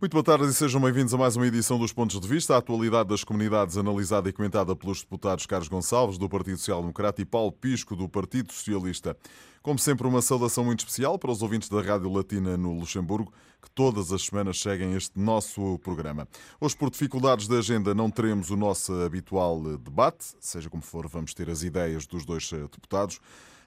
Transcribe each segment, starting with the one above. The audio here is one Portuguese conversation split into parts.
Muito boa tarde e sejam bem-vindos a mais uma edição dos Pontos de Vista. A atualidade das comunidades analisada e comentada pelos deputados Carlos Gonçalves, do Partido Social Democrata, e Paulo Pisco, do Partido Socialista. Como sempre, uma saudação muito especial para os ouvintes da Rádio Latina no Luxemburgo, que todas as semanas seguem este nosso programa. Hoje, por dificuldades da agenda, não teremos o nosso habitual debate. Seja como for, vamos ter as ideias dos dois deputados.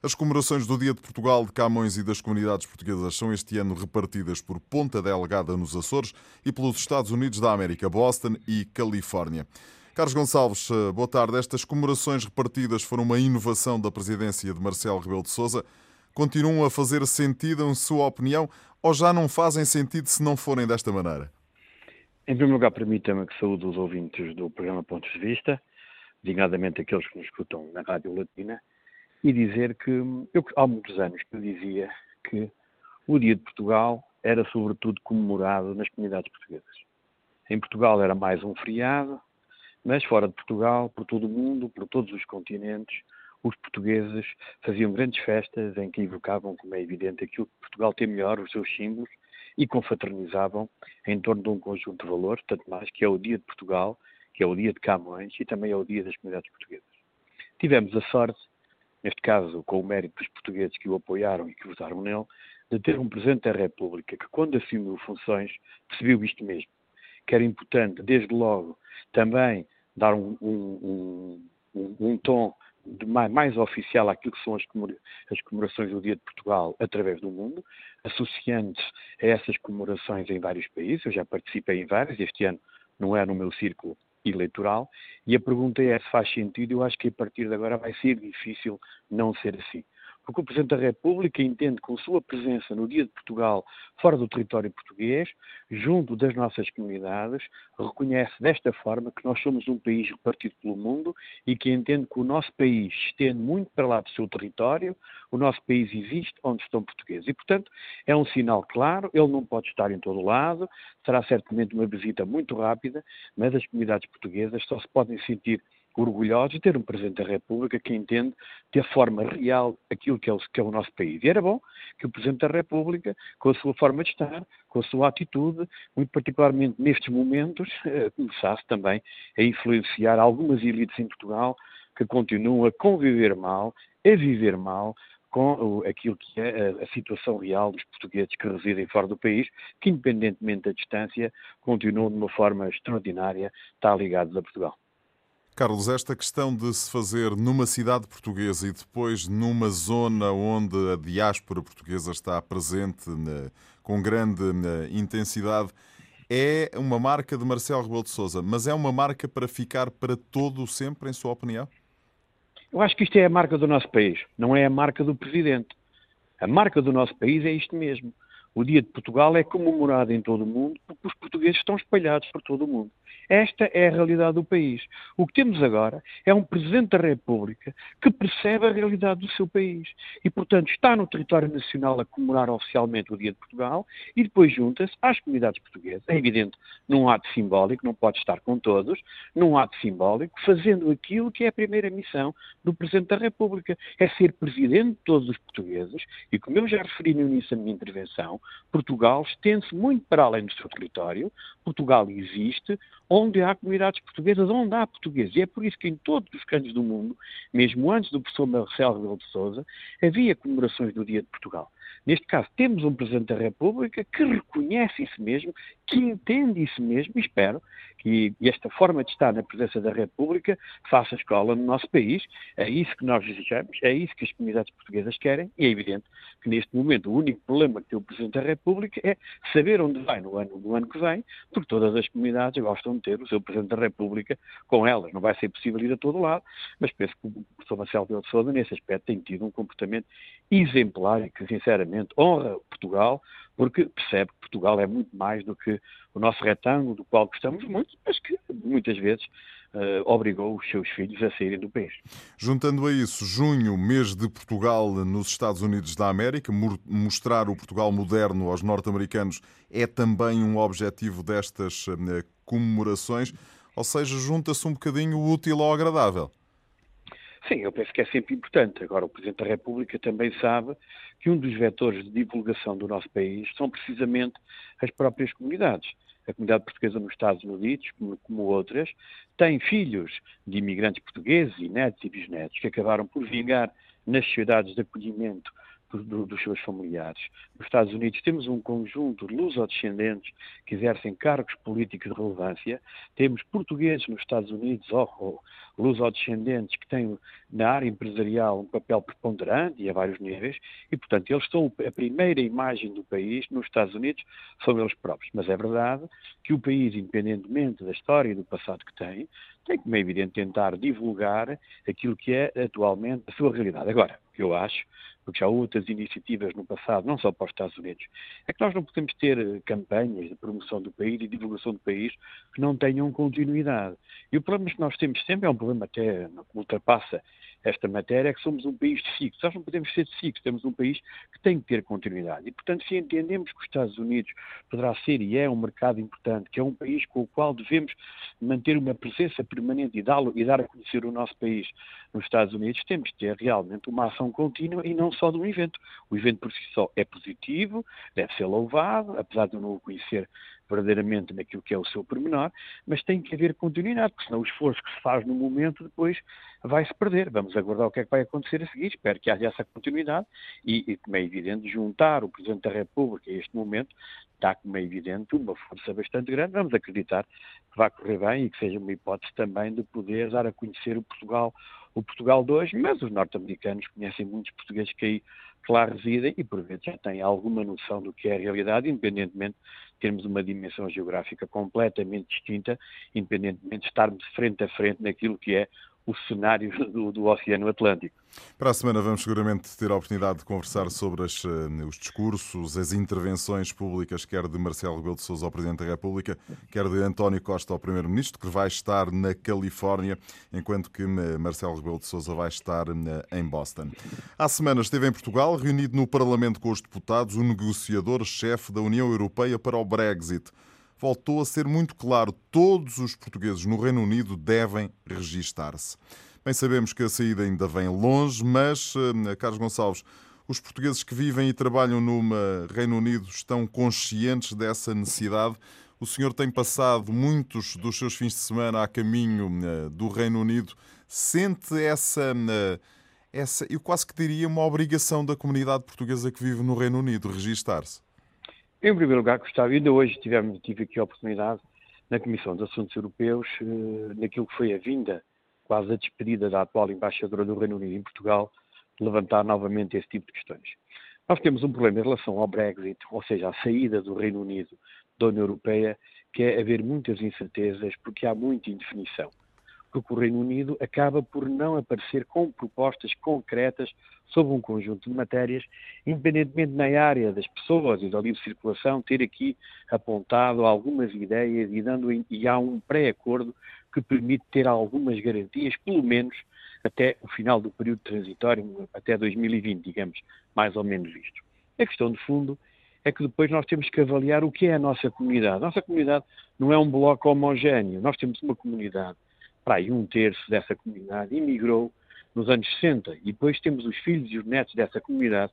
As comemorações do Dia de Portugal, de Camões e das comunidades portuguesas são este ano repartidas por Ponta Delgada nos Açores e pelos Estados Unidos da América, Boston e Califórnia. Carlos Gonçalves, boa tarde. Estas comemorações repartidas foram uma inovação da presidência de Marcelo Rebelo de Sousa. Continuam a fazer sentido, em sua opinião, ou já não fazem sentido se não forem desta maneira? Em primeiro lugar, permita-me que saúde os ouvintes do programa Pontos de Vista, designadamente aqueles que nos escutam na Rádio Latina, e dizer que eu, há muitos anos que eu dizia que o Dia de Portugal era sobretudo comemorado nas comunidades portuguesas. Em Portugal era mais um feriado, mas fora de Portugal, por todo o mundo, por todos os continentes, os portugueses faziam grandes festas em que invocavam, como é evidente, aquilo que Portugal tem melhor, os seus símbolos, e confraternizavam em torno de um conjunto de valores, tanto mais que é o Dia de Portugal, que é o Dia de Camões e também é o Dia das Comunidades Portuguesas. Tivemos a sorte neste caso com o mérito dos portugueses que o apoiaram e que votaram nele, de ter um Presidente da República que, quando assumiu funções, percebeu isto mesmo, que era importante, desde logo, também dar um, um, um, um tom mais, mais, oficial àquilo que são as, as comemorações do Dia de Portugal através do mundo, associando-se a essas comemorações em vários países. Eu já participei em vários, este ano não é no meu círculo eleitoral, e a pergunta é se faz sentido. Eu acho que a partir de agora vai ser difícil não ser assim porque o Presidente da República entende com sua presença no Dia de Portugal fora do território português, junto das nossas comunidades, reconhece desta forma que nós somos um país repartido pelo mundo e que entende que o nosso país estende muito para lá do seu território, o nosso país existe onde estão portugueses. E, portanto, é um sinal claro, ele não pode estar em todo lado, será certamente uma visita muito rápida, mas as comunidades portuguesas só se podem sentir orgulhosos de ter um Presidente da República que entende de a forma real aquilo que é, o, que é o nosso país. E era bom que o Presidente da República, com a sua forma de estar, com a sua atitude, muito particularmente nestes momentos, eh, começasse também a influenciar algumas elites em Portugal que continuam a conviver mal, a viver mal, com aquilo que é a, situação real dos portugueses que residem fora do país, que independentemente da distância, continuam de uma forma extraordinária estar ligados a Portugal. Carlos, esta questão de se fazer numa cidade portuguesa e depois numa zona onde a diáspora portuguesa está presente né, com grande né, intensidade é uma marca de Marcelo Rebelo de Sousa, mas é uma marca para ficar para todo sempre, em sua opinião? Eu acho que isto é a marca do nosso país, não é a marca do Presidente. A marca do nosso país é isto mesmo. O Dia de Portugal é comemorado em todo o mundo porque os portugueses estão espalhados por todo o mundo. Esta é a realidade do país. O que temos agora é um Presidente da República que percebe a realidade do seu país e, portanto, está no território nacional a comemorar oficialmente o Dia de Portugal e depois junta-se às comunidades portuguesas. É evidente, num ato simbólico, não pode estar com todos, num ato simbólico, fazendo aquilo que é a primeira missão do Presidente da República, é ser Presidente de todos os portugueses e, como eu já referi no início da minha intervenção, Portugal estende-se muito para além do seu território, Portugal existe, onde há comunidades portuguesas, onde há portugueses. E é por isso que em todos os cantos do mundo, mesmo antes do professor Marcelo Rebelo de Sousa, havia comemorações do Dia de Portugal. Neste caso, temos um Presidente da República que reconhece isso mesmo, que entende isso mesmo, e espero que esta forma de estar na presença da República faça escola no nosso país. É isso que nós desejamos, é isso que as comunidades portuguesas querem, e é evidente que neste momento o único problema que tem o Presidente da República é saber onde vai no ano, no ano que vem, porque todas as comunidades gostam de ter o seu Presidente da República com elas. Não vai ser possível ir a todo lado, mas penso que o professor Marcelo de Sousa, nesse aspecto, tem tido um comportamento exemplar e que, sinceramente, honra Portugal, porque percebe que Portugal é muito mais do que o nosso retângulo, do qual gostamos muito, mas que muitas vezes uh, obrigou os seus filhos a saírem do país. Juntando a isso, junho, mês de Portugal nos Estados Unidos da América, mostrar o Portugal moderno aos norte-americanos é também um objetivo destas uh, comemorações. Ou seja, junta-se um bocadinho o útil ao agradável. Sim, eu penso que é sempre importante. Agora, o Presidente da República também sabe que um dos vetores de divulgação do nosso país são precisamente as próprias comunidades. A comunidade portuguesa nos Estados Unidos, como, como outras, tem filhos de imigrantes portugueses e netos e bisnetos que acabaram por vingar nas sociedades de acolhimento do, dos seus familiares. Nos Estados Unidos temos um conjunto de lusodescendentes que exercem cargos políticos de relevância, temos portugueses nos Estados Unidos ou, ou lusodescendentes que têm na área empresarial um papel preponderante e a vários níveis, e portanto eles são a primeira imagem do país nos Estados Unidos são eles próprios. Mas é verdade que o país, independentemente da história e do passado que tem, tem, como é evidente, tentar divulgar aquilo que é atualmente a sua realidade. Agora, eu acho porque já há outras iniciativas no passado, não só para os Estados Unidos, é que nós não podemos ter eh, campanhas de promoção do país e divulgação do país que não tenham continuidade. E o problema que nós temos sempre é um problema até que ultrapassa esta matéria, é que somos um país de fixo. Nós não podemos ser de fixo, temos um país que tem que ter continuidade. E, portanto, se entendemos que os Estados Unidos poderá ser e é um mercado importante, que é um país com o qual devemos manter uma presença permanente e, e dar a conhecer o nosso país nos Estados Unidos, temos que ter realmente uma ação contínua e não só de um evento. O evento por si só é positivo, deve ser louvado, apesar de eu não o conhecer verdadeiramente naquilo que é o seu pormenor, mas tem que haver continuidade, porque senão o esforço que se faz no momento depois vai-se perder. Vamos aguardar o que é que vai acontecer a seguir. Espero que haja essa continuidade e, e como é evidente, juntar o Presidente da República a este momento dá, como é evidente, uma força bastante grande. Vamos acreditar que vai correr bem e que seja uma hipótese também de poder dar a conhecer o Portugal o Portugal de hoje, mas os norte-americanos conhecem muitos portugueses que aí que lá residem e, por vezes, já têm alguma noção do que é a realidade, independentemente de termos uma dimensão geográfica completamente distinta, independentemente de estarmos frente a frente naquilo que é o cenário do, do, Oceano Atlântico. Para a semana vamos seguramente ter a oportunidade de conversar sobre as, eh, os discursos, as intervenções públicas, quer de Marcelo Rebelo de Sousa ao Presidente da República, quer de António Costa ao Primeiro-Ministro, que vai estar na Califórnia, enquanto que eh, Marcelo Rebelo de Sousa vai estar eh, em Boston. Há semanas esteve em Portugal, reunido no Parlamento com os deputados, o negociador-chefe da União Europeia para o Brexit voltou a ser muito claro: todos os portugueses no Reino Unido devem registar-se. Bem, sabemos que a saída ainda vem longe, mas, eh, Carlos Gonçalves, os portugueses que vivem e trabalham no Reino Unido estão conscientes dessa necessidade. O senhor tem passado muitos dos seus fins de semana a caminho eh, do Reino Unido. Sente essa, eh, essa, eu quase que diria, uma obrigação da comunidade portuguesa que vive no Reino Unido registar-se? Em primeiro lugar, gostava, ainda hoje tivemos, tive aqui a oportunidade, na Comissão de Assuntos Europeus, eh, naquilo que foi a vinda, quase a despedida da atual embaixadora do Reino Unido em Portugal, levantar novamente esse tipo de questões. Nós temos um problema em relação ao Brexit, ou seja, à saída do Reino Unido da União Europeia, que é haver muitas incertezas, porque há muita indefinição porque o Reino Unido acaba por não aparecer com propostas concretas sobre um conjunto de matérias, independentemente na área das pessoas e da livre circulação, ter aqui apontado algumas ideias e, dando, e há um pré-acordo que permite ter algumas garantias, pelo menos até o final do período transitório, até 2020, digamos, mais ou menos isto. A questão de fundo é que depois nós temos que avaliar o que é a nossa comunidade. A nossa comunidade não é um bloco homogéneo, nós temos uma comunidade para aí um terço dessa comunidade emigrou nos anos 60 e depois temos os filhos e os netos dessa comunidade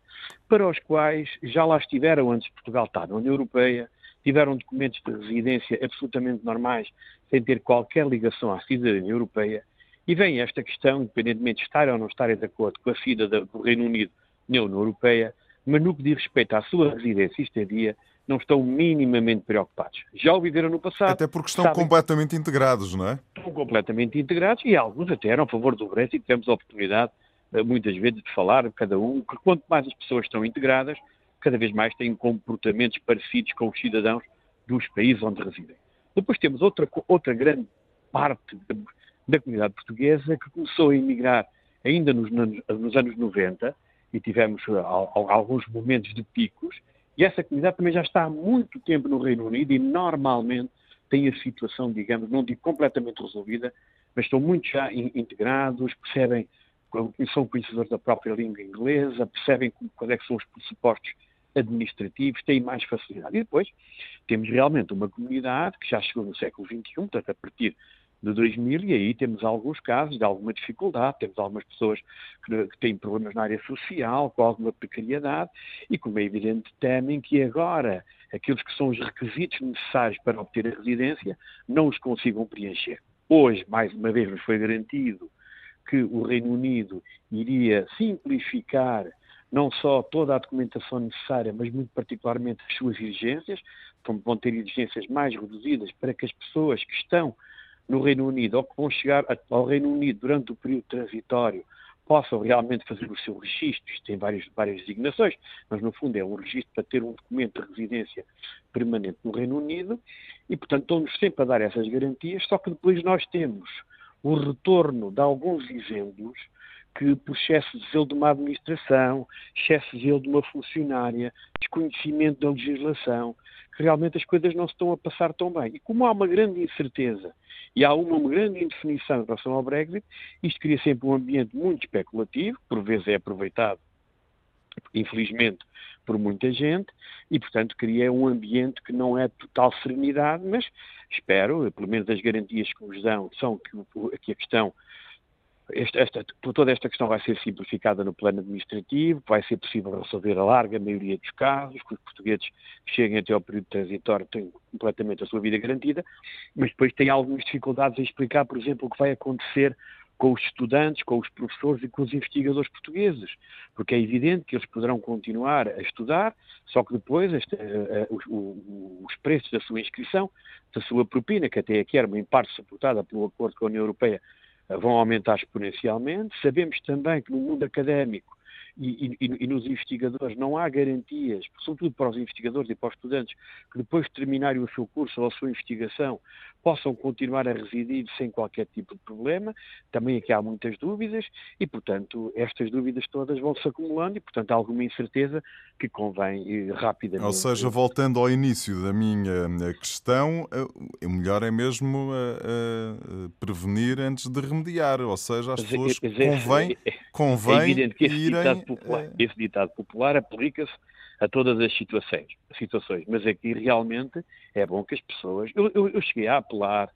para os quais já lá estiveram antes de Portugal estar na União Europeia, tiveram documentos de residência absolutamente normais, sem ter qualquer ligação à cidadania europeia, e vem esta questão, independentemente de estar ou não estarem de acordo com a cidadania do Reino Unido na União Europeia, mas no que diz respeito à sua residência e estadia, não estão minimamente preocupados. Já o viveram no passado. Até porque estão sabem, completamente integrados, não é? Estão completamente integrados e alguns até eram a favor do Brexit. Tivemos a oportunidade, eh, muitas vezes, de falar, cada um, que quanto mais as pessoas estão integradas, cada vez mais têm comportamentos parecidos com os cidadãos dos países onde residem. Depois temos outra, outra grande parte da comunidade portuguesa que começou a emigrar ainda nos, nos anos 90 e tivemos uh, alguns momentos de picos e essa comunidade também já está há muito tempo no Reino Unido e normalmente tem a situação, digamos, não digo completamente resolvida, mas estão muito já integrados, percebem, são conhecedores da própria língua inglesa, percebem quais é são os pressupostos administrativos, têm mais facilidade. E depois temos realmente uma comunidade que já chegou no século XXI, portanto, a partir de 2000 e aí temos alguns casos de alguma dificuldade, temos algumas pessoas que, que, têm problemas na área social, com alguma precariedade e, como é evidente, temem que agora aqueles que são os requisitos necessários para obter a residência não os consigam preencher. Hoje, mais uma vez, nos foi garantido que o Reino Unido iria simplificar não só toda a documentação necessária, mas muito particularmente as suas exigências, como vão ter exigências mais reduzidas para que as pessoas que estão no Reino Unido ou que vão chegar ao Reino Unido durante o período transitório possam realmente fazer o seu registro. Isto tem várias, várias designações, mas no fundo é um registro para ter um documento de residência permanente no Reino Unido e, portanto, estão-nos sempre a dar essas garantias, só que depois nós temos o retorno de alguns exemplos que, por excesso de zelo de uma administração, excesso de zelo de uma funcionária, desconhecimento da legislação, realmente as coisas não se estão a passar tão bem. E como há uma grande incerteza e há uma grande indefinição em relação ao Brexit, isto cria sempre um ambiente muito especulativo, por vezes é aproveitado, infelizmente, por muita gente, e, portanto, cria um ambiente que não é de total serenidade, mas espero, pelo menos as garantias que nos dão, são que, que a questão esta, esta, toda esta questão vai ser simplificada no plano administrativo, vai ser possível resolver a larga maioria dos casos, que os portugueses cheguem até ao período transitório têm completamente a sua vida garantida, mas depois tem algumas dificuldades em explicar, por exemplo, o que vai acontecer com os estudantes, com os professores e com os investigadores portugueses, porque é evidente que eles poderão continuar a estudar, só que depois este, uh, uh, os, os, preços da sua inscrição, da sua propina, que até aqui era uma parte suportada pelo acordo com a União Europeia, vão aumentar exponencialmente. Sabemos também que no mundo académico e, e, e, nos investigadores não há garantias, sobretudo para os investigadores e para os estudantes, que depois de terminarem o seu curso ou a sua investigação possam continuar a residir sem qualquer tipo de problema. Também aqui há muitas dúvidas e, portanto, estas dúvidas todas vão se acumulando e, portanto, há alguma incerteza que convém eh, rapidamente. Ou seja, voltando ao início da minha eh, questão, eh, o melhor é mesmo prevenir antes de remediar, ou seja, as pessoas é, convém, convém é que esse irem... popular, esse ditado popular aplica-se a todas as situações, situações. Mas aqui realmente é bom que as pessoas. Eu, eu, eu, cheguei a apelar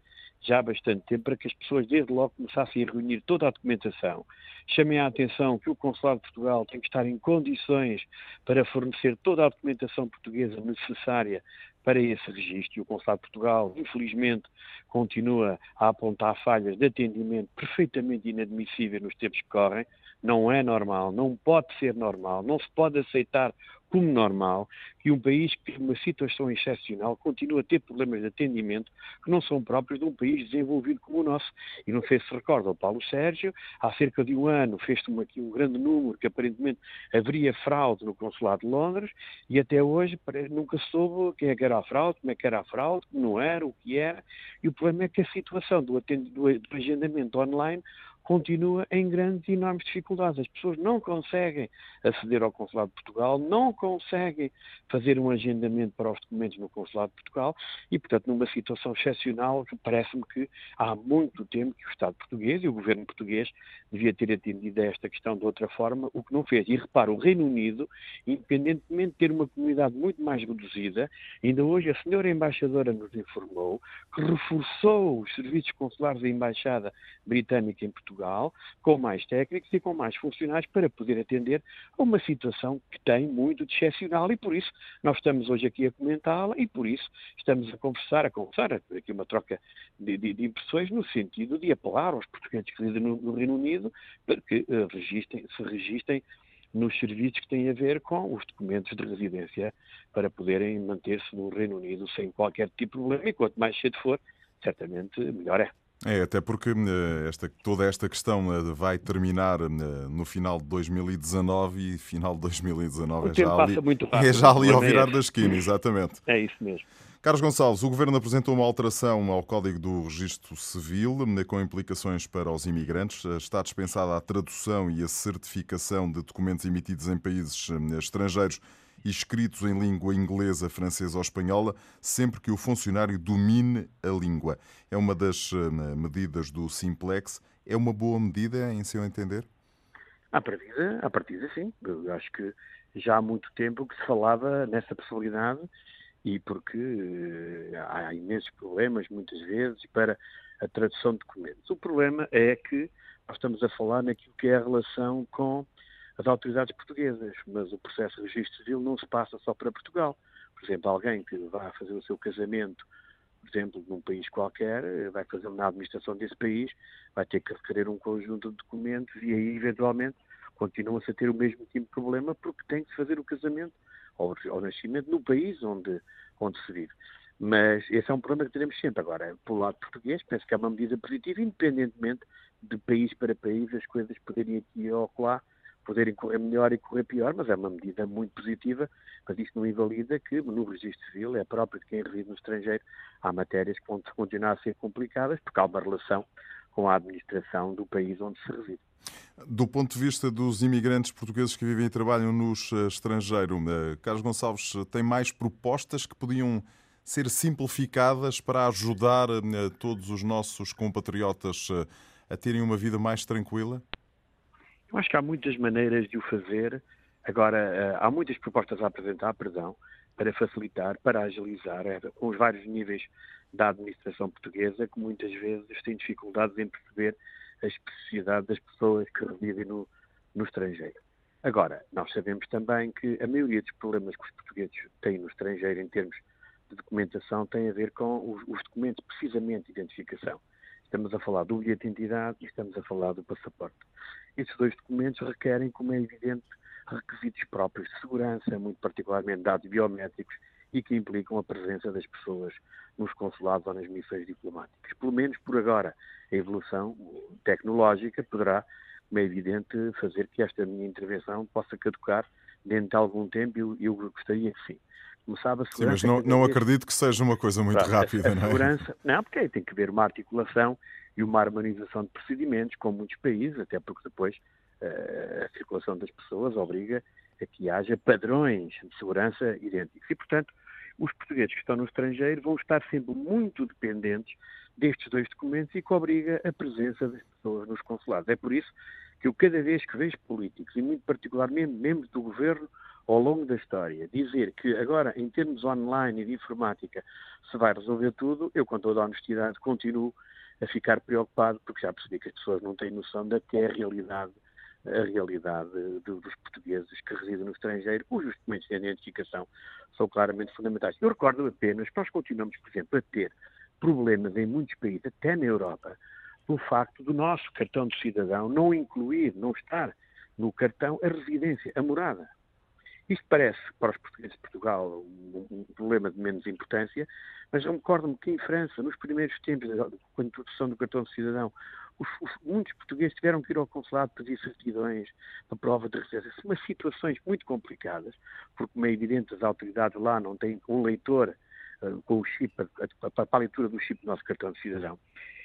já há bastante tempo para que as pessoas, desde logo, começassem a reunir toda a documentação. Chamei a atenção que o Consulado de Portugal tem que estar em condições para fornecer toda a documentação portuguesa necessária para esse registro. E o Consulado de Portugal, infelizmente, continua a apontar falhas de atendimento perfeitamente inadmissíveis nos tempos que correm. Não é normal, não pode ser normal, não se pode aceitar como normal que um país que, numa situação excepcional, continua a ter problemas de atendimento que não são próprios de um país desenvolvido como o nosso. E não sei se recorda o Paulo Sérgio, há cerca de um ano fez-se aqui um grande número que aparentemente haveria fraude no Consulado de Londres e até hoje nunca soube quem é que era a fraude, como é que era a fraude, como não era, o que era. E o problema é que a situação do, do agendamento online continua em grandes e enormes dificuldades. As pessoas não conseguem aceder ao Consulado de Portugal, não conseguem fazer um agendamento para os documentos no Consulado de Portugal e, portanto, numa situação excepcional, parece-me que há muito tempo que o Estado português e o governo português devia ter atendido a esta questão de outra forma, o que não fez. E repara, o Reino Unido, independentemente de ter uma comunidade muito mais reduzida, ainda hoje a senhora embaixadora nos informou que reforçou os serviços consulares da Embaixada Britânica em Portugal Portugal, com mais técnicos e com mais funcionários para poder atender a uma situação que tem muito de excepcional e por isso nós estamos hoje aqui a comentá-la e por isso estamos a conversar, a conversar, aqui uma troca de, de, de impressões no sentido de apelar aos portugueses que vivem no, no, Reino Unido para que uh, registrem, se registrem nos serviços que têm a ver com os documentos de residência para poderem manter-se no Reino Unido sem qualquer tipo de problema e quanto mais cedo for, certamente melhor é. É, até porque eh, esta, toda esta questão eh, vai terminar eh, no final de 2019 e final de 2019 é já, ali, rápido, é já ali ao virar da esquina, exatamente. É isso mesmo. Carlos Gonçalves, o Governo apresentou uma alteração ao Código do Registro Civil com implicações para os imigrantes. Está dispensada a tradução e a certificação de documentos emitidos em países estrangeiros e escritos em língua inglesa, francesa ou espanhola, sempre que o funcionário domine a língua. É uma das eh, medidas do Simplex. É uma boa medida, em seu entender? À partida, à partida sim. Eu acho que já há muito tempo que se falava nessa possibilidade e porque eh, há imensos problemas, muitas vezes, para a tradução de documentos. O problema é que nós estamos a falar naquilo que é a relação com as autoridades portuguesas, mas o processo de registro civil não se passa só para Portugal. Por exemplo, alguém que vai fazer o seu casamento, por exemplo, num país qualquer, vai fazer na administração desse país, vai ter que requerer um conjunto de documentos e aí, eventualmente, continua-se a ter o mesmo tipo de problema porque tem que fazer o casamento ou o nascimento no país onde, onde se vive. Mas esse é um problema que teremos sempre. Agora, pelo lado português, penso que é uma medida positiva, independentemente de país para país as coisas poderem aqui ou lá poderem correr melhor e correr pior, mas é uma medida muito positiva, mas isso não invalida que no registro civil é próprio de quem reside no estrangeiro. Há matérias que vão continuar a ser complicadas porque há uma relação com a administração do país onde se reside. Do ponto de vista dos imigrantes portugueses que vivem e trabalham no eh, estrangeiro, eh, Carlos Gonçalves, tem mais propostas que podiam ser simplificadas para ajudar eh, todos os nossos compatriotas a terem uma vida mais tranquila? Acho que há muitas maneiras de o fazer. Agora, eh, há muitas propostas a apresentar, perdão, para facilitar, para agilizar, com os vários níveis da administração portuguesa, que muitas vezes têm dificuldades em perceber a especificidade das pessoas que residem no, no estrangeiro. Agora, nós sabemos também que a maioria dos problemas que os portugueses têm no estrangeiro em termos de documentação tem a ver com os, os documentos precisamente de identificação. Estamos a falar do bilhete de identidade e estamos a falar do passaporte. Esses dois documentos requerem, como é evidente, requisitos próprios de segurança, muito particularmente dados biométricos, e que implicam a presença das pessoas nos consulados ou nas missões diplomáticas. Pelo menos por agora, a evolução tecnológica poderá, como é evidente, fazer que esta minha intervenção possa caducar dentro de algum tempo e eu, eu gostaria que sim começava a segurança. Sim, mas não, não acredito que seja uma coisa muito rápida, a, não é? Segurança, não, porque aí tem que haver uma articulação e uma harmonização de procedimentos com muitos países, até porque depois uh, a circulação das pessoas obriga a que haja padrões de segurança idênticos. E, portanto, os portugueses que estão no estrangeiro vão estar sempre muito dependentes destes dois documentos e que obriga a presença das pessoas nos consulados. É por isso que eu, cada vez que vejo políticos, e muito particularmente membros do governo, ao longo da história, dizer que agora, em termos online e de informática, se vai resolver tudo, eu, com toda a honestidade, continuo a ficar preocupado, porque já percebi que as pessoas não têm noção da que é a realidade, a realidade dos portugueses que residem no estrangeiro, cujos documentos de identificação são claramente fundamentais. Eu recordo apenas que nós continuamos, por exemplo, a ter problemas em muitos países, até na Europa, pelo facto do nosso cartão de cidadão não incluir, não estar no cartão a residência, a morada. Isto parece, para os portugueses de Portugal, um, um problema de menos importância, mas eu recordo-me que em França, nos primeiros tempos, com a introdução do cartão de cidadão, os, os, muitos portugueses tiveram que ir ao consulado pedir certidões para prova de residência. Umas situações muito complicadas, porque, como é evidente, as autoridades lá não têm um leitor uh, com o chip, para a leitura do chip do nosso cartão de cidadão.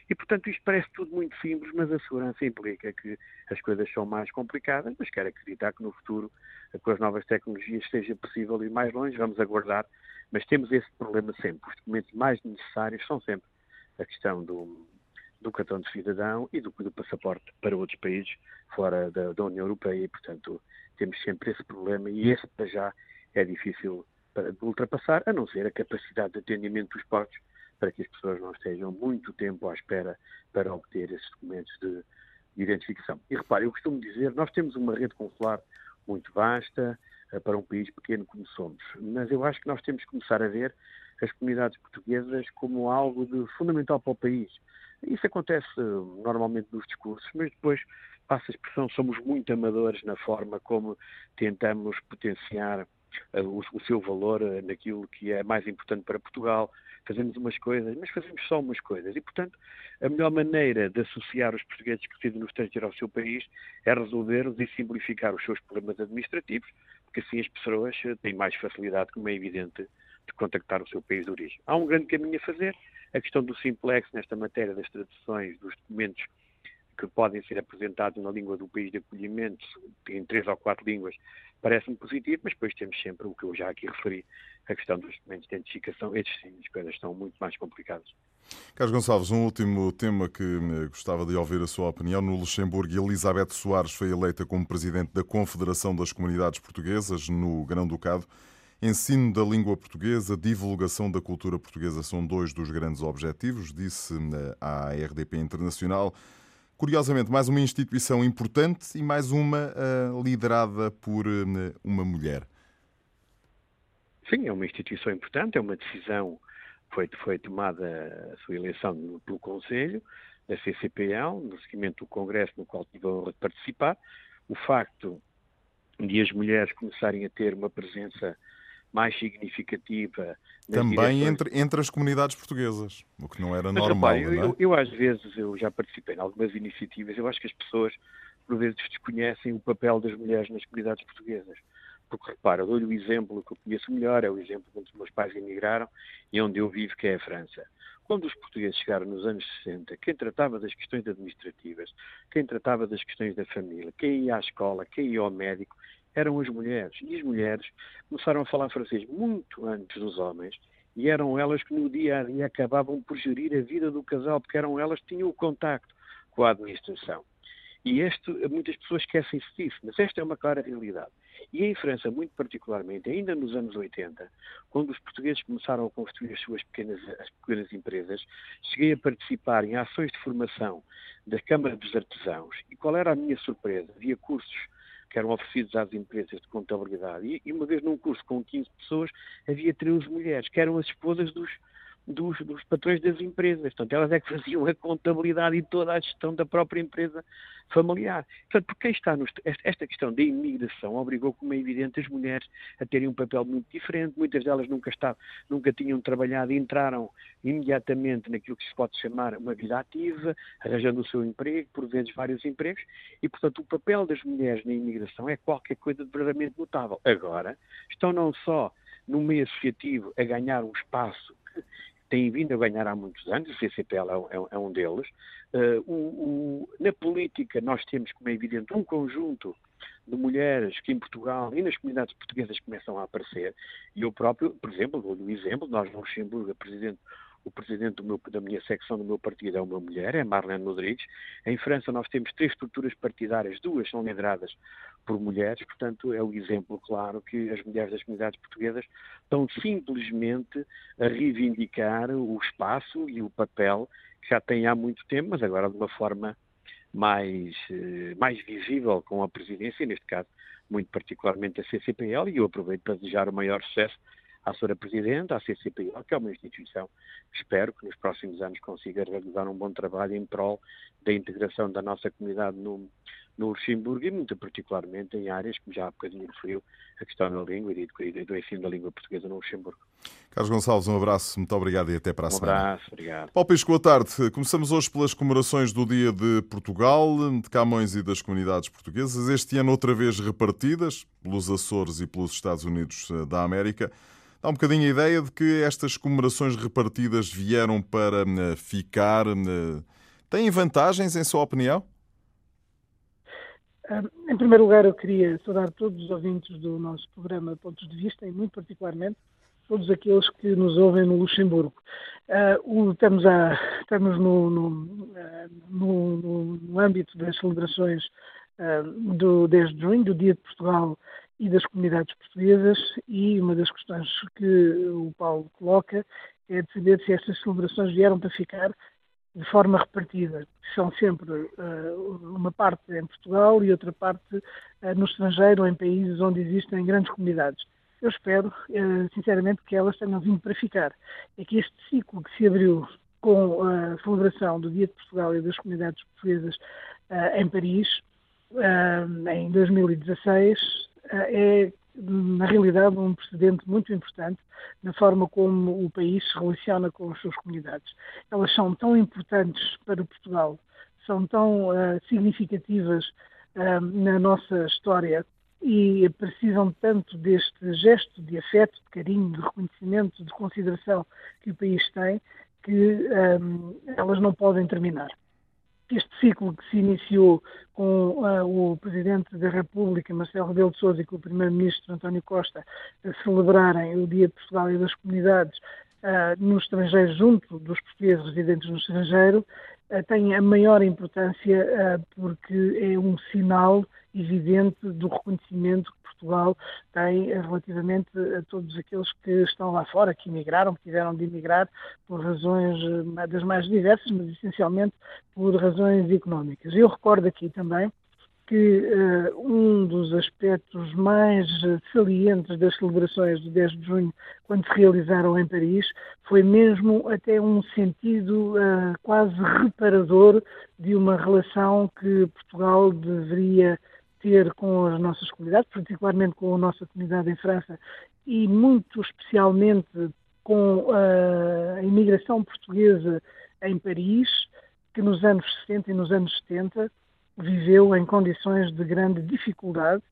E, portanto, isto parece tudo muito simples, mas a segurança implica que as coisas são mais complicadas, mas quero acreditar que no futuro, com as novas tecnologias, seja possível ir mais longe, vamos aguardar, mas temos esse problema sempre. Os documentos mais necessários são sempre a questão do, do cartão de cidadão e do, do passaporte para outros países fora da, da, União Europeia e, portanto, temos sempre esse problema e esse, para já, é difícil de ultrapassar, a não ser a capacidade de atendimento dos portos para que as pessoas não estejam muito tempo à espera para obter esses documentos de, de identificação. E repare, eu costumo dizer, nós temos uma rede consular muito vasta uh, para um país pequeno como somos, mas eu acho que nós temos que começar a ver as comunidades portuguesas como algo de fundamental para o país. Isso acontece uh, normalmente nos discursos, mas depois passa a expressão, somos muito amadores na forma como tentamos potenciar o, o, seu valor naquilo que é mais importante para Portugal, fazemos umas coisas, mas fazemos só umas coisas. E, portanto, a melhor maneira de associar os portugueses que vivem no estrangeiro ao seu país é resolver-os e simplificar os seus problemas administrativos, porque assim as pessoas têm mais facilidade, como é evidente, de contactar o seu país de origem. Há um grande caminho a fazer. A questão do simplex nesta matéria das traduções dos documentos que podem ser apresentados na língua do país de acolhimento, em três ou quatro línguas, parece-me positivo, mas depois temos sempre o que eu já aqui referi, a questão dos documentos de identificação. Estes sim, as coisas estão muito mais complicadas. Carlos Gonçalves, um último tema que eh, gostava de ouvir a sua opinião. No Luxemburgo, Elizabeth Soares foi eleita como presidente da Confederação das Comunidades Portuguesas, no Grão-Ducado. Ensino da língua portuguesa, divulgação da cultura portuguesa são dois dos grandes objetivos, disse à RDP Internacional. Curiosamente, mais uma instituição importante e mais uma uh, liderada por uh, uma mulher. Sim, é uma instituição importante, é uma decisão foi, foi tomada a sua eleição pelo Conselho da CCPL, no seguimento do Congresso no qual tive a honra de participar. O facto de as mulheres começarem a ter uma presença mais significativa. Também entre, entre as comunidades portuguesas, o que não era Mas, normal. Rapaz, eu, não é? eu, eu, às vezes, eu já participei em algumas iniciativas, eu acho que as pessoas, por vezes, desconhecem o papel das mulheres nas comunidades portuguesas. Porque, repara, dou-lhe o exemplo que eu conheço melhor, é o exemplo onde os meus pais emigraram e onde eu vivo, que é a França. Quando os portugueses chegaram nos anos 60, quem tratava das questões administrativas, quem tratava das questões da família, quem ia à escola, quem ia ao médico, eram as mulheres. E as mulheres começaram a falar francês muito antes dos homens e eram elas que no dia a dia acabavam por gerir a vida do casal, porque eram elas que tinham o contacto com a administração. E este, muitas pessoas esquecem-se disso, mas esta é uma clara realidade. E em França, muito particularmente, ainda nos anos 80, quando os portugueses começaram a construir as suas pequenas, as pequenas empresas, cheguei a participar em ações de formação da Câmara dos Artesãos. E qual era a minha surpresa? Havia cursos que eram oferecidos às empresas de contabilidade. E, uma vez num curso com 15 pessoas, havia 13 mulheres, que eram as esposas dos, dos, dos, patrões das empresas. Portanto, elas é que faziam a contabilidade e toda a gestão da própria empresa familiar. Portanto, porque está nos, esta questão da imigração obrigou, como é evidente, as mulheres a terem um papel muito diferente. Muitas delas nunca, estavam, nunca tinham trabalhado e entraram imediatamente naquilo que se pode chamar uma vida ativa, arranjando o seu emprego, por vezes vários empregos, e, portanto, o papel das mulheres na imigração é qualquer coisa de verdadeiramente notável. Agora, estão não só no meio associativo a ganhar um espaço têm vindo a ganhar há muitos anos, o CCPL é, é, é um deles. Uh, o, o, na política, nós temos, como é evidente, um conjunto de mulheres que em Portugal e nas comunidades portuguesas começam a aparecer. E eu próprio, por exemplo, dou-lhe um exemplo, nós no Luxemburgo, a Presidente o presidente meu, da minha secção do meu partido é uma mulher, é Marlene Rodrigues. Em França nós temos três estruturas partidárias, duas são lideradas por mulheres, portanto é o exemplo claro que as mulheres das comunidades portuguesas estão simplesmente a reivindicar o espaço e o papel que já têm há muito tempo, mas agora de uma forma mais, eh, mais visível com a presidência, neste caso muito particularmente a CCPL, e eu aproveito para desejar o maior sucesso à Sra. Presidente, à CCPI, que é uma instituição que espero que nos próximos anos consiga realizar um bom trabalho em prol da integração da nossa comunidade no, no Luxemburgo e muito particularmente em áreas, como já há bocadinho referiu, a questão da língua e do ensino da língua portuguesa no Luxemburgo. Carlos Gonçalves, um abraço, muito obrigado e até para a um semana. Um abraço, obrigado. Paulo Pisco, boa tarde. Começamos hoje pelas comemorações do Dia de Portugal, de Camões e das comunidades portuguesas, este ano outra vez repartidas pelos Açores e pelos Estados Unidos eh, da América. Dá um bocadinho a ideia de que estas comemorações repartidas vieram para eh, ficar. Eh, têm vantagens, em sua opinião? Em primeiro lugar, eu queria saudar todos os ouvintes do nosso programa Pontos de Vista e, muito particularmente, todos aqueles que nos ouvem no Luxemburgo. Uh, estamos, a, estamos no, no, no, no, âmbito das celebrações uh, do 10 de junho, do Dia de Portugal e das comunidades portuguesas e uma das questões que o Paulo coloca é de saber se estas celebrações vieram para ficar de forma repartida. São sempre uh, uma parte em Portugal e outra parte uh, no estrangeiro, em países onde existem grandes comunidades. Eu espero, uh, sinceramente, que elas tenham vindo para ficar. É que este ciclo que se abriu com a celebração do Dia de Portugal e das comunidades portuguesas em Paris, em 2016, é, na realidade, um precedente muito importante na forma como o país se relaciona com as suas comunidades. Elas são tão importantes para Portugal, são tão uh, significativas uh, na nossa história e precisam tanto deste gesto de afeto, de carinho, de reconhecimento, de consideração que o país tem, que um, elas não podem terminar este ciclo que se iniciou com uh, o Presidente da República, Marcelo Rebelo de Sousa, e com o Primeiro-Ministro António Costa celebrarem o Dia de Portugal e das Comunidades uh, no estrangeiro, junto dos portugueses residentes no estrangeiro, uh, tem a maior importância porque é um sinal evidente do reconhecimento Portugal tem relativamente a todos aqueles que estão lá fora, que emigraram, que tiveram de emigrar por razões das mais diversas, mas essencialmente por razões económicas. Eu recordo aqui também que uh, um dos aspectos mais salientes das celebrações do 10 de junho, quando se realizaram em Paris, foi mesmo até um sentido uh, quase reparador de uma relação que Portugal deveria ter com as nossas comunidades, particularmente com a nossa comunidade em França e muito especialmente com a imigração portuguesa em Paris, que nos anos 60 e nos anos 70 viveu em condições de grande dificuldade,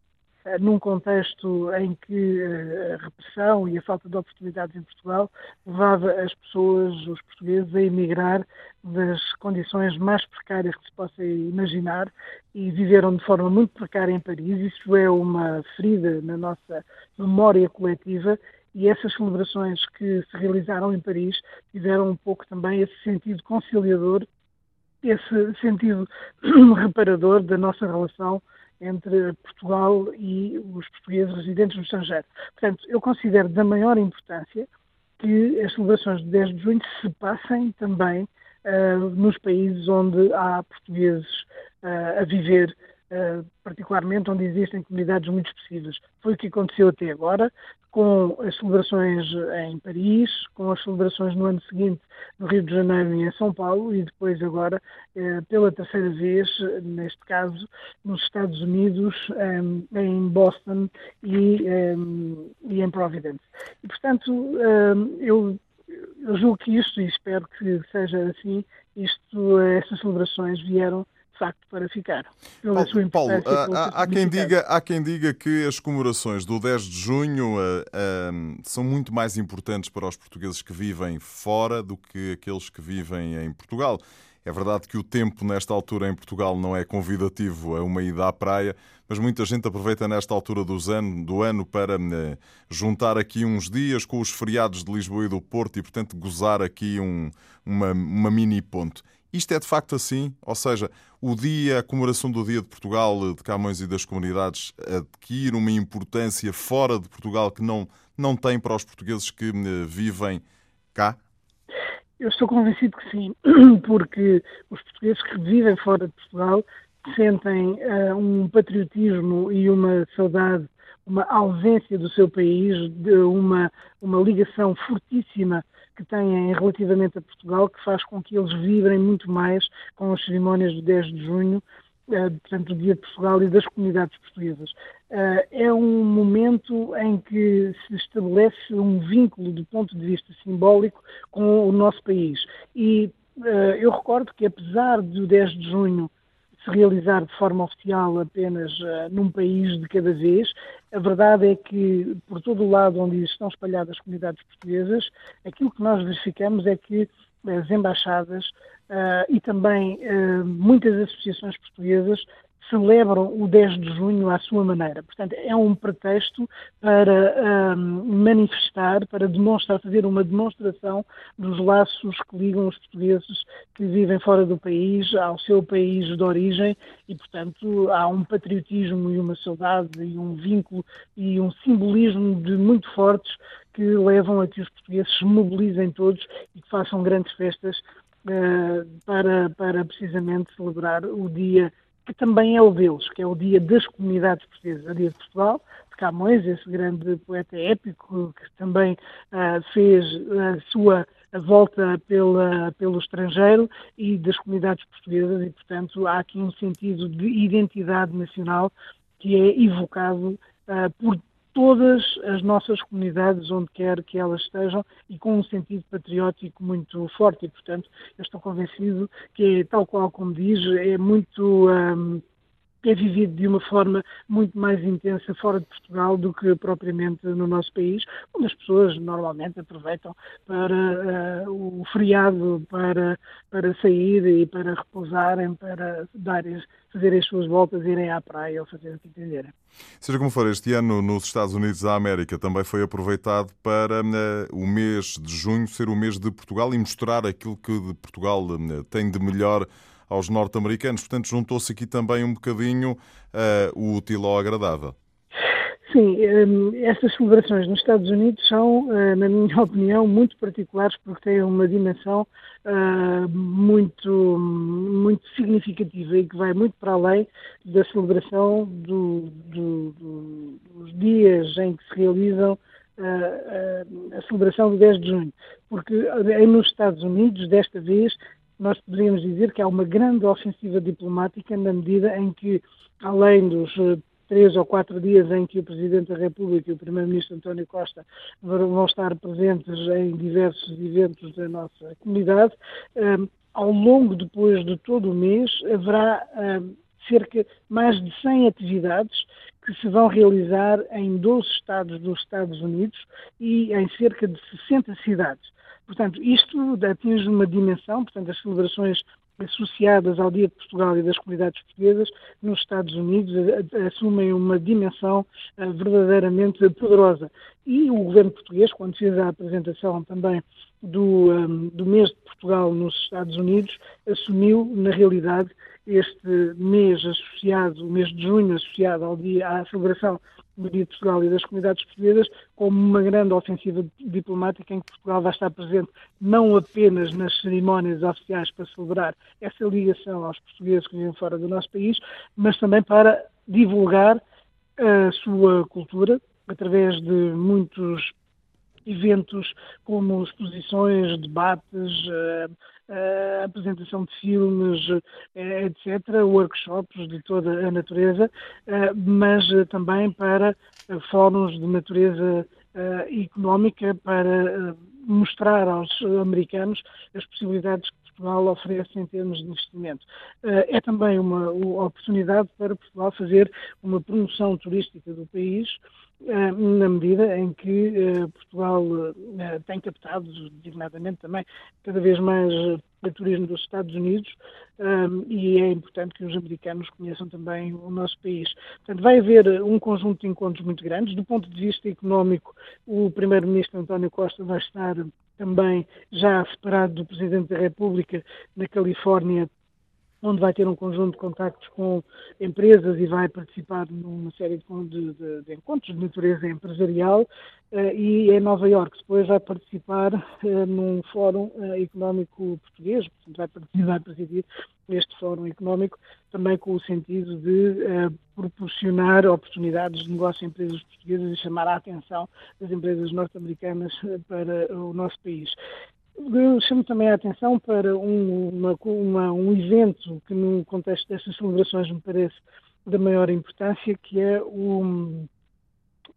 num contexto em que eh, a repressão e a falta de oportunidades em Portugal levava as pessoas, os portugueses, a emigrar das condições mais precárias que se possa imaginar e viveram de forma muito precária em Paris. Isso é uma ferida na nossa memória coletiva e essas celebrações que se realizaram em Paris tiveram um pouco também esse sentido conciliador esse sentido reparador da nossa relação entre Portugal e os portugueses residentes no estrangeiro. Portanto, eu considero da maior importância que as celebrações de 10 de junho se passem também uh, nos países onde há portugueses uh, a viver Uh, particularmente onde existem comunidades muito expressivas. Foi o que aconteceu até agora, com as celebrações em Paris, com as celebrações no ano seguinte no Rio de Janeiro e em São Paulo, e depois agora, uh, pela terceira vez, neste caso, nos Estados Unidos, um, em Boston e, em Providence. E, portanto, eu eu julgo que isto, e espero que seja assim, isto, essas celebrações vieram facto para ficar. Pela Paulo, Paulo há, há, quem diga, há quem diga que as comemorações do 10 de junho uh, uh, são muito mais importantes para os portugueses que vivem fora do que aqueles que vivem em Portugal. É verdade que o tempo nesta altura em Portugal não é convidativo a uma ida à praia, mas muita gente aproveita nesta altura ano, do ano para uh, juntar aqui uns dias com os feriados de Lisboa e do Porto e, portanto, gozar aqui um, uma, uma mini ponto. Isto é de facto assim? Ou seja, o dia, a comemoração do Dia de Portugal, de Camões e das comunidades, adquire uma importância fora de Portugal que não, não tem para os portugueses que eh, vivem cá? Eu estou convencido que sim, porque os portugueses que vivem fora de Portugal sentem uh, um patriotismo e uma saudade, uma ausência do seu país, de uma, uma ligação fortíssima que têm relativamente a Portugal, que faz com que eles vibrem muito mais com as cerimónias do 10 de junho, eh, portanto, do Dia de Portugal e das comunidades portuguesas. Eh, é um momento em que se estabelece um vínculo do ponto de vista simbólico com o nosso país. E eh, eu recordo que, apesar do 10 de junho se realizar de forma oficial apenas uh, num país de cada vez. A verdade é que, por todo o lado onde estão espalhadas as comunidades portuguesas, aquilo que nós verificamos é que as embaixadas uh, e também uh, muitas associações portuguesas celebram o 10 de junho à sua maneira. Portanto, é um pretexto para um, manifestar, para demonstrar, fazer uma demonstração dos laços que ligam os portugueses que vivem fora do país ao seu país de origem e, portanto, há um patriotismo e uma saudade e um vínculo e um simbolismo de muito fortes que levam a que os portugueses se mobilizem todos e que façam grandes festas uh, para, para precisamente celebrar o dia que também é o deles, que é o dia das comunidades portuguesas, o dia de Portugal, de Camões, esse grande poeta épico que também uh, fez a sua volta pela, pelo estrangeiro e das comunidades portuguesas. E, portanto, há aqui um sentido de identidade nacional que é evocado uh, por todas as nossas comunidades, onde quer que elas estejam, e com um sentido patriótico muito forte. E, portanto, eu estou convencido que, tal qual como diz, é muito. Um, é vivido de uma forma muito mais intensa fora de Portugal do que propriamente no nosso país, onde as pessoas normalmente aproveitam para uh, o feriado, para, para sair e para repousarem, para darem fazer as suas voltas, irem à praia ou fazer o que entenderem. Seja como for, este ano nos Estados Unidos da América também foi aproveitado para uh, o mês de junho ser o mês de Portugal e mostrar aquilo que Portugal uh, tem de melhor aos norte-americanos. Portanto, juntou-se aqui também um bocadinho uh, o útil ao agradável. Sim, hum, estas celebrações nos Estados Unidos são, eh, na minha opinião, muito particulares porque têm uma dimensão uh, muito, muito significativa e que vai muito para além da celebração do, do, do, dos dias em que se realizam uh, a celebração do 10 de junho. Porque nos Estados Unidos, desta vez, nós poderíamos dizer que há uma grande ofensiva diplomática na medida em que, além dos três ou quatro dias em que o Presidente da República e o Primeiro-Ministro António Costa vão estar presentes em diversos eventos da nossa comunidade. Um, ao longo, depois de todo o mês, haverá um, cerca de mais de 100 atividades que se vão realizar em 12 estados dos Estados Unidos e em cerca de 60 cidades. Portanto, isto atinge uma dimensão, portanto, as celebrações associadas ao Dia de Portugal e das comunidades portuguesas nos Estados Unidos assumem uma dimensão eh, verdadeiramente poderosa. E o governo português, quando fez a apresentação também do, um, do mês de Portugal nos Estados Unidos, assumiu, na realidade, este mês associado, o mês de junho associado ao dia, à celebração de Portugal e das comunidades portuguesas como uma grande ofensiva diplomática em que Portugal vai estar presente não apenas nas cerimónias oficiais para celebrar essa ligação aos portugueses que vivem fora do nosso país, mas também para divulgar a sua cultura através de muitos eventos como exposições, debates, uh, apresentação de filmes, uh, etc., workshops de toda a natureza, mas também para fóruns de natureza económica para mostrar aos americanos as possibilidades que Portugal oferece em termos de investimento. É também uma oportunidade para Portugal fazer uma promoção turística do país eh, na medida em que eh, Portugal eh, tem captado, designadamente também, cada vez mais o turismo dos Estados Unidos e é importante que os americanos conheçam também o nosso país. Portanto, vai haver um conjunto de encontros muito grandes. Do ponto de vista económico, o Primeiro-Ministro António Costa vai estar também já separado do Presidente da República na Califórnia onde vai ter um conjunto de contactos com empresas e vai participar numa série de, de, de encontros de natureza empresarial uh, e em Nova Iorque depois vai participar uh, num fórum uh, económico português, portanto vai, participar, vai presidir este fórum económico também com o sentido de proporcionar oportunidades de negócio a empresas portuguesas e chamar a atenção das empresas norte-americanas para o nosso país. Chamo também a atenção para um, uma, uma, um evento que, no contexto destas celebrações, me parece da maior importância, que é um,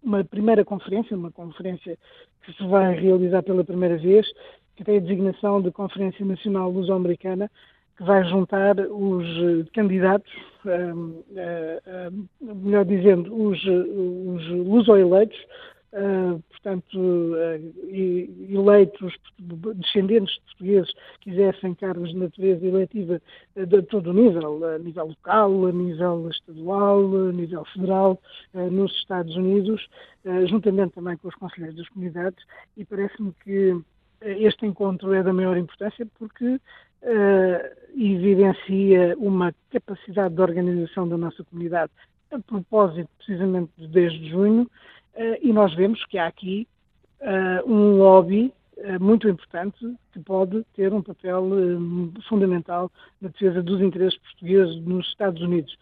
uma primeira conferência, uma conferência que se vai realizar pela primeira vez, que tem a designação de Conferência Nacional Luso-Americana, que vai juntar os candidatos, um, um, melhor dizendo, os, os luso-eleitos, Uh, portanto, uh, eleitos descendentes de portugueses quisessem cargos de natureza eleitiva uh, de todo o nível, a nível local, a nível estadual, a nível federal, nos Estados Unidos, juntamente também com os conselheiros das comunidades, e parece-me que este encontro é da maior importância porque evidencia uma capacidade de organização da nossa comunidade a propósito precisamente de 10 de junho, e nós vemos que há aqui uh, um lobby uh, muito importante que pode ter um papel fundamental na defesa dos interesses portugueses nos Estados Unidos.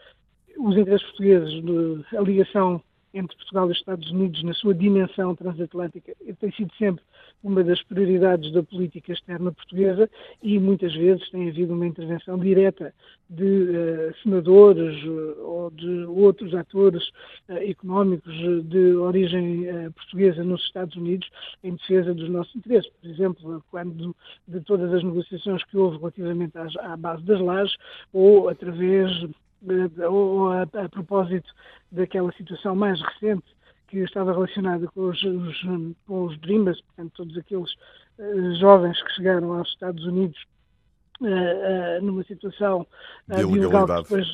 Os interesses portugueses, a ligação entre Portugal e os Estados Unidos na sua dimensão transatlântica tem sido sempre uma das prioridades da política externa portuguesa e muitas vezes tem havido uma intervenção direta de uh, senadores uh, ou de outros atores uh, económicos de origem portuguesa nos Estados Unidos em defesa dos nossos interesses. Por exemplo, quando de todas as negociações que houve relativamente às, à base das lajes ou através ou a, a, propósito daquela situação mais recente que estava relacionada com os, os, com os Dreamers, portanto, todos aqueles uh, jovens que chegaram aos Estados Unidos Uh, uh, numa situação uh, de ilegal, depois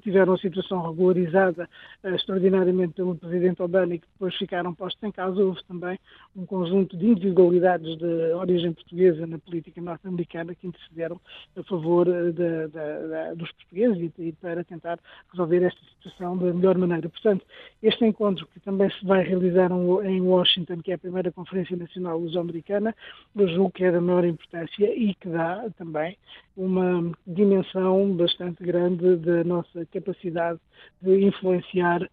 tiveram a situação regularizada extraordinariamente pelo Presidente Obama e que depois ficaram postos em causa. Houve também um conjunto de individualidades de origem portuguesa na política norte-americana que intercederam a favor dos portugueses e, e, para tentar resolver esta situação da melhor maneira. Portanto, este encontro que também se vai realizar em Washington, que é a primeira Conferência Nacional Luso-Americana, eu julgo que é da maior importância e que dá também também uma dimensão bastante grande da nossa capacidade de influenciar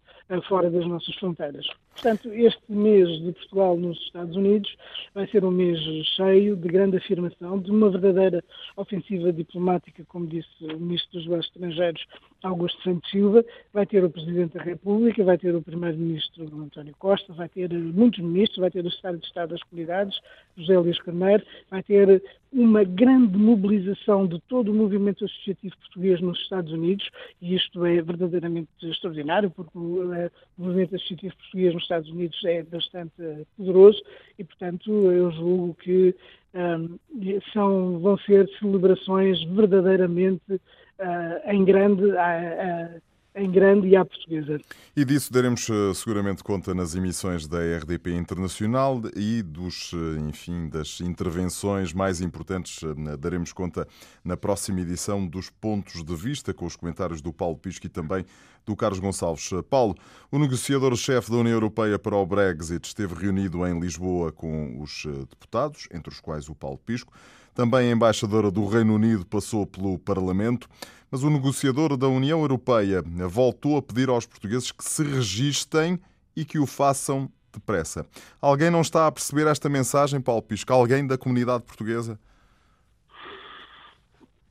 fora das nossas fronteiras. Portanto, este mês de Portugal nos Estados Unidos vai ser um mês cheio de grande afirmação, de uma verdadeira ofensiva diplomática, como disse o Ministro dos Negócios Estrangeiros, Augusto Santos Silva, vai ter o Presidente da República, vai ter o Primeiro-Ministro António Costa, vai ter muitos ministros, vai ter o Secretário de Estado das Comunidades, José Luís Carneiro, vai ter uma grande mobilização de todo o movimento associativo português nos Estados Unidos, e isto é verdadeiramente extraordinário, porque o, eh, movimento associativo português nos Estados Unidos é bastante poderoso e, portanto, eu julgo que um, eh, são, vão ser celebrações verdadeiramente uh, em grande. Uh, uh, em grande e à portuguesa. E disso daremos eh, seguramente conta nas emissões da RDP Internacional e dos, eh, enfim, das intervenções mais importantes eh, daremos conta na próxima edição dos Pontos de Vista, com os comentários do Paulo Pisco e também do Carlos Gonçalves. Paulo, o negociador-chefe da União Europeia para o Brexit esteve reunido em Lisboa com os deputados, entre os quais o Paulo Pisco. Também a embaixadora do Reino Unido passou pelo Parlamento, mas o negociador da União Europeia voltou a pedir aos portugueses que se registem e que o façam depressa. Alguém não está a perceber esta mensagem, Paulo Pisco? Alguém da comunidade portuguesa?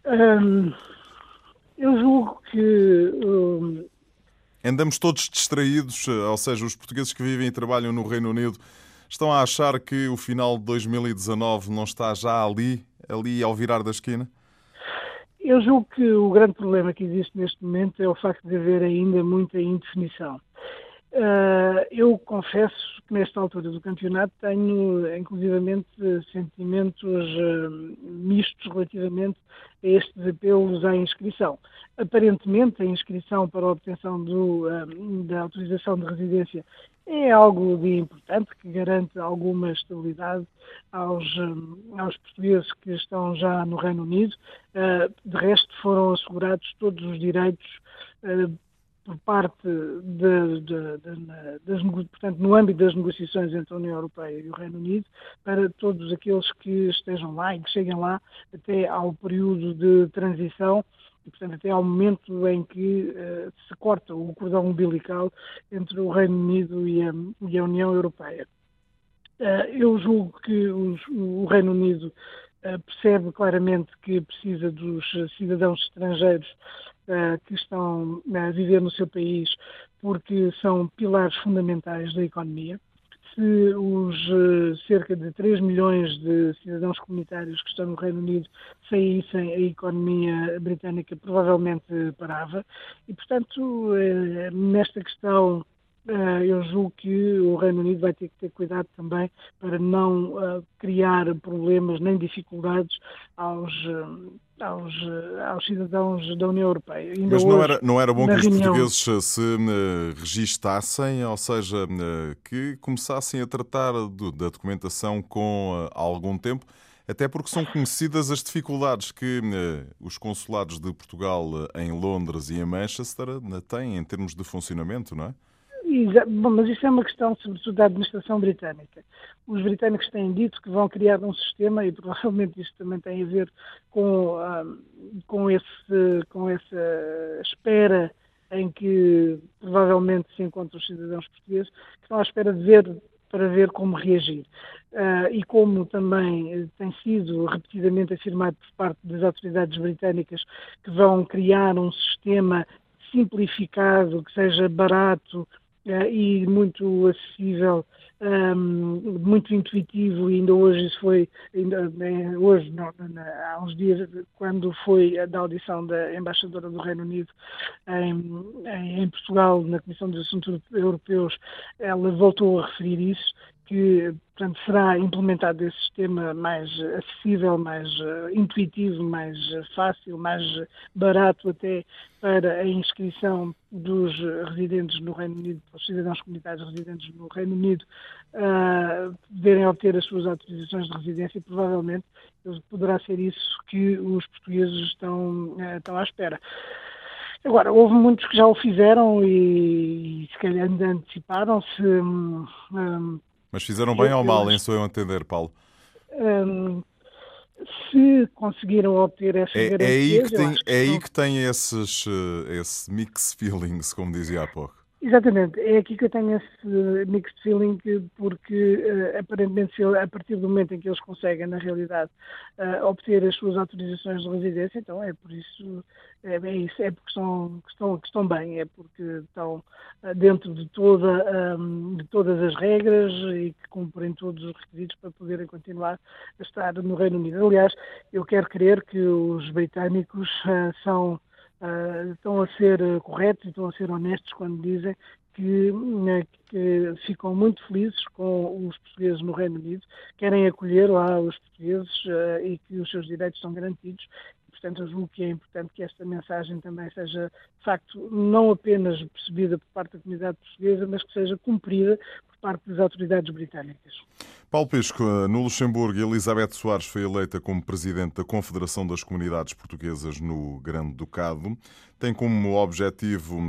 Hum, eu julgo que. Hum... Andamos todos distraídos, ou seja, os portugueses que vivem e trabalham no Reino Unido estão a achar que o final de 2019 não está já ali ali ao virar da esquina? Eu julgo que o grande problema que existe neste momento é o facto de haver ainda muita indefinição. Uh, eu confesso que nesta altura do campeonato tenho, inclusivamente, sentimentos uh, mistos relativamente estes apelos à inscrição. Aparentemente, a inscrição para a obtenção do, da autorização de residência é algo de importante que garante alguma estabilidade aos, aos portugueses que estão já no Reino Unido. De resto, foram assegurados todos os direitos por parte de, de, de, das, portanto, no âmbito das negociações entre a União Europeia e o Reino Unido, para todos aqueles que estejam lá e que cheguem lá até ao período de transição e, portanto, até ao momento em que uh, se corta o cordão umbilical entre o Reino Unido e a, e a União Europeia. Uh, eu julgo que os, o Reino Unido uh, percebe claramente que precisa dos cidadãos estrangeiros que estão a viver no seu país porque são pilares fundamentais da economia. Se os uh, cerca de 3 milhões de cidadãos comunitários que estão no Reino Unido saíssem, a economia britânica provavelmente parava. E, portanto, nesta questão eu julgo que o Reino Unido vai ter que ter cuidado também para não criar problemas nem dificuldades aos, aos, aos cidadãos da União Europeia. Ainda Mas não, hoje, era, não era bom que os portugueses se registassem, ou seja, que começassem a tratar da documentação com algum tempo, até porque são conhecidas as dificuldades que os consulados de Portugal em Londres e em Manchester têm em termos de funcionamento, não é? Bom, mas isso é uma questão, sobretudo, da administração britânica. Os britânicos têm dito que vão criar um sistema, e provavelmente isso também tem a ver com, com, esse, com essa espera em que provavelmente se encontram os cidadãos portugueses, que estão à espera de ver para ver como reagir. Uh, e como também tem sido repetidamente afirmado por parte das autoridades britânicas que vão criar um sistema simplificado, que seja barato, e muito acessível, um, ehm, muito intuitivo e ainda hoje isso foi, ainda, hoje, não, há uns dias, quando foi da audição da embaixadora do Reino Unido em, em Portugal, na Comissão dos Assuntos Europeus, ela voltou a referir isso que portanto, será implementado esse sistema mais acessível, mais uh, intuitivo, mais uh, fácil, mais barato até para a inscrição dos residentes no Reino Unido, os cidadãos comunitários residentes no Reino Unido, uh, poderem obter as suas autorizações de residência provavelmente poderá ser isso que os portugueses estão, estão à espera. Agora, houve muitos que já o fizeram e, e se calhar anteciparam-se. Um, hum, Mas fizeram bem ou mal, em seu entender, Paulo? Um, se conseguiram obter essas é, garantias... É aí que tem, é aí que tem esses, eh, esse mix feelings, como dizia há pouco. Exatamente, é aqui que eu tenho esse mixed feeling, porque uh, aparentemente a partir do momento em que eles conseguem, na realidade, uh, obter as suas autorizações de residência, então é por isso, é, é isso, é porque estão, estão, estão bem, é porque estão uh, dentro de, toda, um, de todas as regras e que cumprem todos os requisitos para poderem continuar a estar no Reino Unido. Aliás, eu quero crer que os britânicos são uh, estão a ser corretos e estão a ser honestos quando dizem que, né, que, ficam muito felizes com os portugueses no Reino Unido, querem acolher lá os portugueses uh, e que os seus direitos são garantidos. Portanto, eu julgo que é importante que esta mensagem também seja, de facto, não apenas percebida por parte da comunidade portuguesa, mas que seja cumprida por parte das autoridades britânicas. Paulo Pisco, no Luxemburgo, Elizabeth Soares foi eleita como presidente da Confederação das Comunidades Portuguesas no Grande Ducado. Tem como objetivo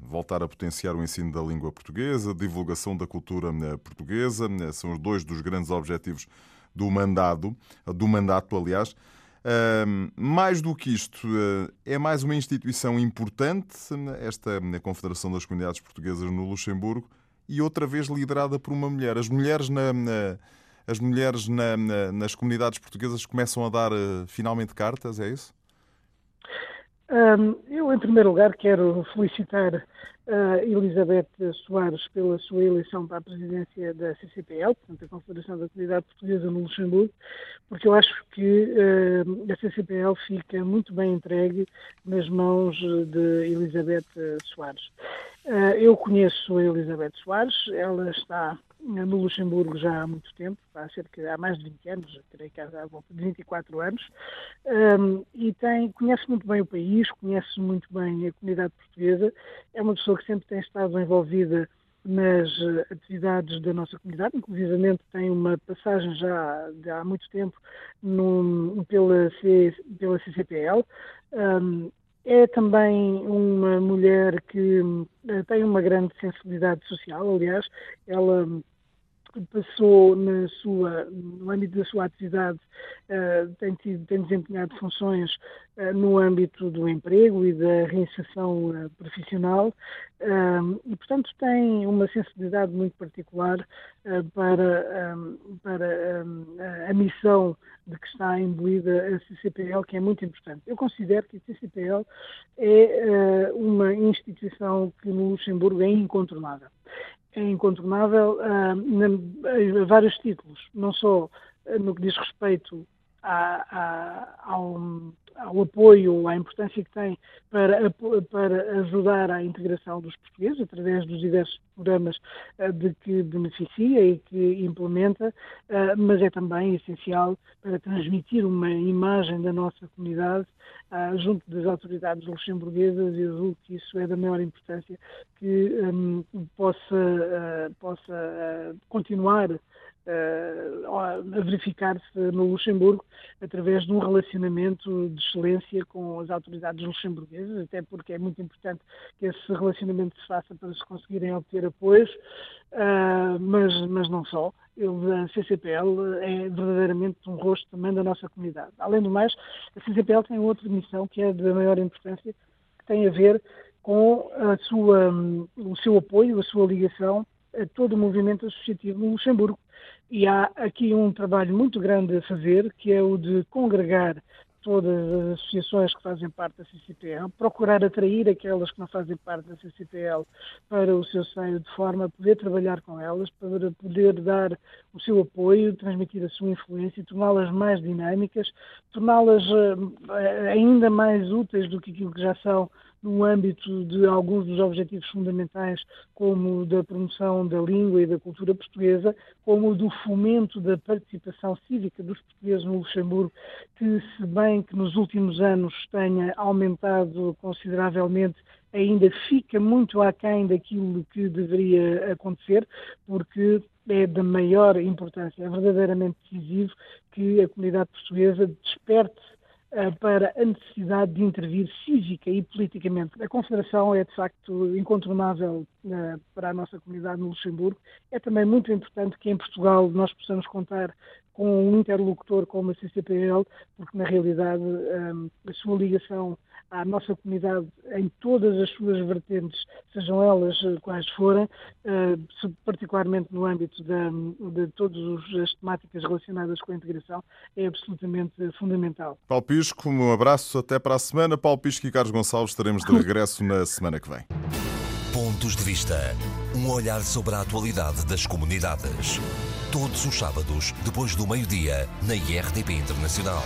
voltar a potenciar o ensino da língua portuguesa, divulgação da cultura eh, portuguesa. Eh, são dois dos grandes objetivos do mandato, do mandato, aliás. Mais do que isto, é mais uma instituição importante, esta Confederação das Comunidades Portuguesas no Luxemburgo, e outra vez liderada por uma mulher. As mulheres, na, na as mulheres na, nas comunidades portuguesas começam a dar uh, finalmente cartas, é isso? Um, eu, em primeiro lugar, quero felicitar a Elizabeth Soares pela sua eleição para a presidência da CCPL, portanto, a Confederação da Comunidade Portuguesa no Luxemburgo, porque eu acho que uh, a CCPL fica muito bem entregue nas mãos de Elizabeth Soares. Uh, eu conheço a Elizabeth Soares, ela está no Luxemburgo já há muito tempo, há cerca há mais de 20 anos, creio que há volta de 24 anos, um, e tem, conhece muito bem o país, conhece muito bem a comunidade portuguesa, é uma pessoa que sempre tem estado envolvida nas eh, atividades da nossa comunidade, inclusivamente tem uma passagem já de há muito tempo no, pela, C, pela CCPL, um, é também uma mulher que eh, tem uma grande sensibilidade social, aliás, ela passou na sua, no âmbito da sua atividade, uh, tem, tido, tem desempenhado funções uh, no âmbito do emprego e da reinserção uh, profissional e, portanto, tem uma sensibilidade muito particular para, um, para um, a missão de que está imbuída a CCPL, que é muito importante. Eu considero que a CCPL é uma instituição que no Luxemburgo é incontornável é incontornável uh, a vários títulos, não só ah, no que diz respeito ao, ao, apoio, à importância que tem para, para ajudar à integração dos portugueses através dos diversos programas uh, de que beneficia e que implementa, uh, mas é também essencial para transmitir uma imagem da nossa comunidade uh, junto das autoridades luxemburguesas e julgo que isso é da maior importância que um, possa, possa continuar a verificar-se no Luxemburgo através de um relacionamento de excelência com as autoridades luxemburguesas, até porque é muito importante que esse relacionamento se faça para se conseguirem obter apoios, uh, mas, mas não só. a CCPL é verdadeiramente um rosto também da nossa comunidade. Além do mais, a CCPL tem outra missão que é da maior importância, que tem a ver com a sua, o seu apoio, a sua ligação a todo o movimento associativo no Luxemburgo. E há aqui um trabalho muito grande a fazer, que é o de congregar todas as associações que fazem parte da CCPL, procurar atrair aquelas que não fazem parte da CCPL para o seu seio, de forma a poder trabalhar com elas, para poder dar o seu apoio, transmitir a sua influência, torná-las mais dinâmicas, torná-las uh, ainda mais úteis do que aquilo que já são no âmbito de alguns dos objetivos fundamentais, como da promoção da língua e da cultura portuguesa, como o do fomento da participação cívica dos portugueses no Luxemburgo, que, se bem que nos últimos anos tenha aumentado consideravelmente, ainda fica muito aquém daquilo que deveria acontecer, porque é da maior importância, é verdadeiramente decisivo que a comunidade portuguesa desperte para a necessidade de intervir cívica e politicamente. A Confederação é, de facto, incontornável uh, para a nossa comunidade no Luxemburgo. É também muito importante que em Portugal nós possamos contar com um interlocutor como a CCPL, porque, na realidade, eh, a sua ligação à nossa comunidade em todas as suas vertentes, sejam elas eh, quais forem, eh, particularmente no âmbito de todas as temáticas relacionadas com a integração, é absolutamente fundamental. Paulo Pisco, um abraço, até para a semana. Paulo Pisco e Carlos Gonçalves estaremos de regresso na semana que vem. Pontos de Vista. Um olhar sobre a atualidade das comunidades. Todos os sábados, depois do meio-dia, na IRTP Internacional.